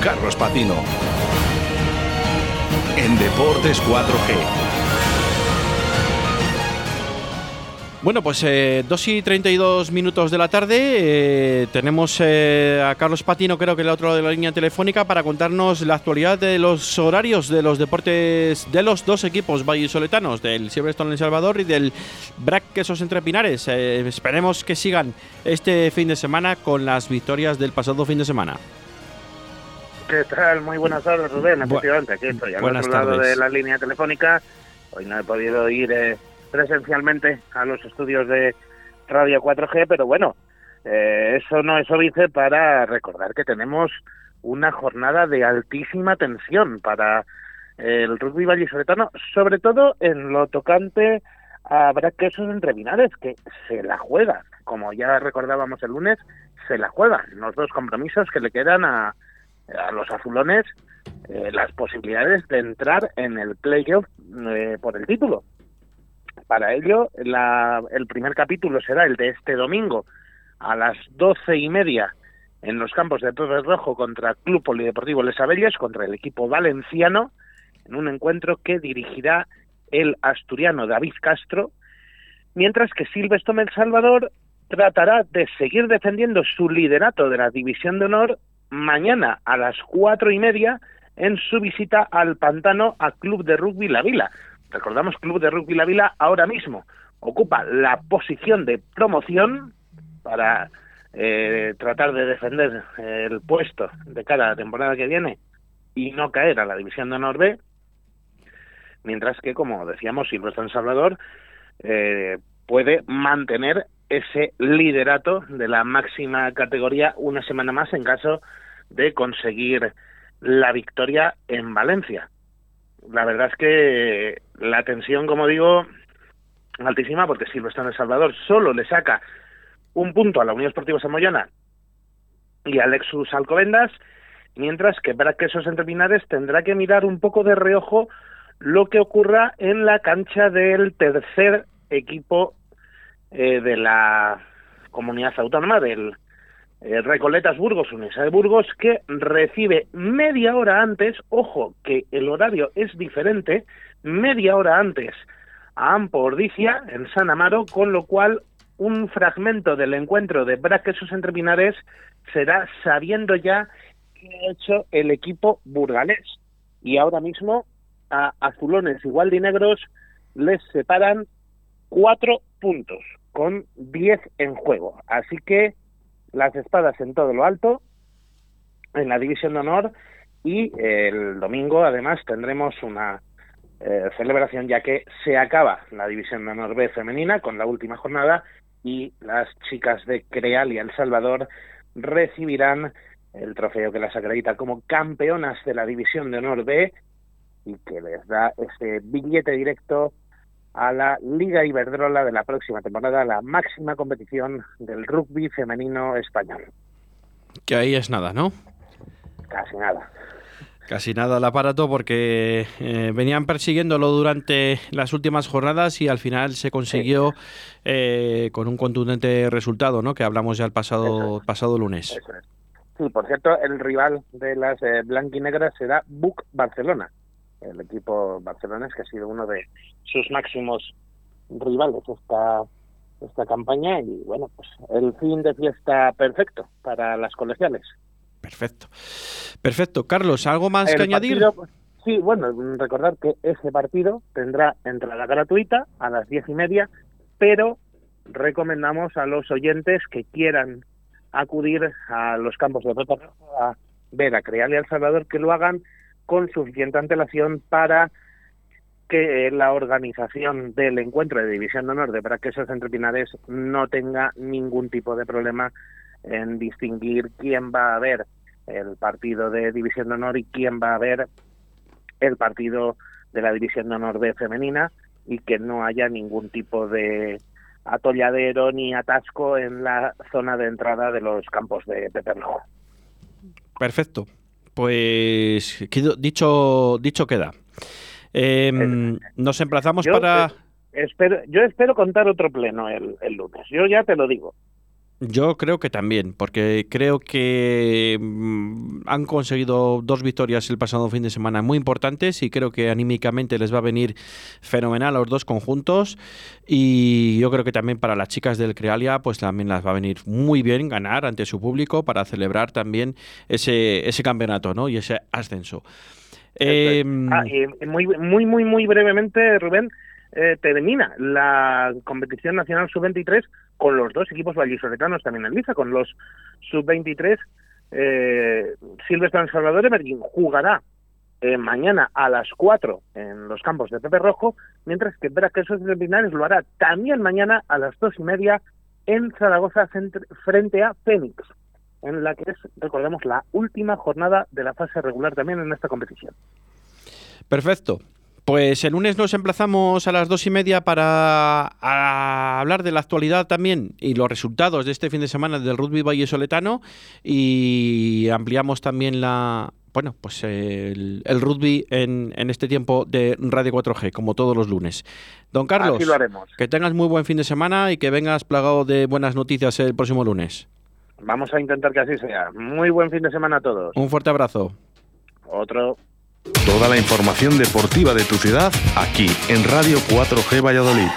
Carlos Patino. En Deportes 4G. Bueno, pues eh, 2 y 32 minutos de la tarde. eh, tenemos eh, a Carlos Patino, creo que el otro de la línea telefónica, para contarnos la actualidad de los horarios de los deportes de los dos equipos vallisoletanos, del Silverstone en Salvador y del Brac Quesos Entre Pinares. Eh, esperemos que sigan este fin de semana con las victorias del pasado fin de semana. ¿Qué tal? Muy buenas tardes, Rubén. Efectivamente, aquí estoy al buenas otro lado tardes. de la línea telefónica. Hoy no he podido ir eh, presencialmente a los estudios de Radio 4G, pero bueno, eh, eso no es óbice para recordar que tenemos una jornada de altísima tensión para el rugby vallisoletano, sobre todo en lo tocante a Braquesos entre Vinares, que se la juega, como ya recordábamos el lunes, se la juegan los dos compromisos que le quedan a, a los azulones eh, las posibilidades de entrar en el playoff eh, por el título. Para ello, la- el primer capítulo será el de este domingo a las doce y media en los campos de Torres Rojo contra Club Polideportivo Les Abelles, contra el equipo valenciano, en un encuentro que dirigirá el asturiano David Castro, mientras que Silvestre El Salvador tratará de seguir defendiendo su liderato de la División de Honor mañana a las cuatro y media en su visita al pantano a Club de Rugby La Vila. Recordamos, Club de Rugby La Vila ahora mismo ocupa la posición de promoción para eh, tratar de defender eh, el puesto de cara a la temporada que viene y no caer a la División de Honor B, mientras que, como decíamos, Silvestre en Salvador eh, puede mantener ese liderato de la máxima categoría una semana más en caso de conseguir la victoria en Valencia. La verdad es que la tensión, como digo, altísima porque Silvestre en El Salvador solo le saca un punto a la Unión Esportiva Samoyana y al Lexus Alcobendas, mientras que Braquesos Entre Pinares tendrá que mirar un poco de reojo lo que ocurra en la cancha del tercer equipo eh, de la comunidad autónoma del eh, Recoletas Burgos, Universidad de Burgos, que recibe media hora antes, ojo que el horario es diferente, media hora antes a Ampo Ordicia, en San Amaro, con lo cual un fragmento del encuentro de Braquesos entre Pinares será sabiendo ya qué ha hecho el equipo burgalés. Y ahora mismo a azulones igual de negros les separan cuatro puntos con diez en juego. Así que las espadas en todo lo alto en la división de honor y el domingo además tendremos una eh, celebración ya que se acaba la división de honor B femenina con la última jornada y las chicas de Creal y El Salvador recibirán el trofeo que las acredita como campeonas de la división de honor B y que les da ese billete directo a la Liga Iberdrola de la próxima temporada, la máxima competición del rugby femenino español. Que ahí es nada, ¿no? Casi nada. Casi nada al aparato porque eh, venían persiguiéndolo durante las últimas jornadas y al final se consiguió eh, con un contundente resultado, ¿no? Que hablamos ya el pasado, pasado lunes. Es. Sí, por cierto, el rival de las eh, blanquinegras será Buc Barcelona, el equipo barcelonés que ha sido uno de sus máximos rivales esta esta campaña y bueno, pues el fin de fiesta perfecto para las colegiales. Perfecto. Perfecto. Carlos, ¿algo más El que añadir? partido, pues, sí, bueno, recordar que ese partido tendrá entrada gratuita a las diez y media, pero recomendamos a los oyentes que quieran acudir a los campos de Rojo a ver a Creal y El Salvador que lo hagan con suficiente antelación para que la organización del encuentro de División de Honor de Braquesos entre Pinares no tenga ningún tipo de problema en distinguir quién va a ver el partido de División de Honor y quién va a ver el partido de la División de Honor B femenina y que no haya ningún tipo de atolladero ni atasco en la zona de entrada de los campos de Peperlojo. Perfecto. Pues dicho, dicho queda. Em, nos emplazamos Yo, para... eh, espero, yo espero contar otro pleno el, el lunes, yo ya te lo digo. Yo creo que también, porque creo que mm, han conseguido dos victorias el pasado fin de semana muy importantes y creo que anímicamente les va a venir fenomenal a los dos conjuntos y yo creo que también para las chicas del Crealia pues también las va a venir muy bien ganar ante su público para celebrar también ese, ese campeonato ¿no? y ese ascenso. Eh, ah, y muy, muy, muy, muy brevemente, Rubén, eh, termina la competición nacional sub-23 con los dos equipos vallisoletanos también en liza, con los sub-23. Eh, Silvestre Salvador Emergín jugará eh, mañana a las 4 en los campos de Pepe Rojo, mientras que Braquesos de Pinares lo hará también mañana a las dos y media en Zaragoza frente a Fénix, en la que es, recordemos, la última jornada de la fase regular también en esta competición. Perfecto. Pues el lunes nos emplazamos a las dos y media para hablar de la actualidad también y los resultados de este fin de semana del rugby Valle Soletano y ampliamos también la bueno pues el, rugby en, en, este tiempo de Radio 4G como todos los lunes. Don Carlos, que tengas muy buen fin de semana y que vengas plagado de buenas noticias el próximo lunes. Vamos a intentar que así sea. Muy buen fin de semana a todos. Un fuerte abrazo. Otro. Toda la información deportiva de tu ciudad aquí en Radio 4G Valladolid.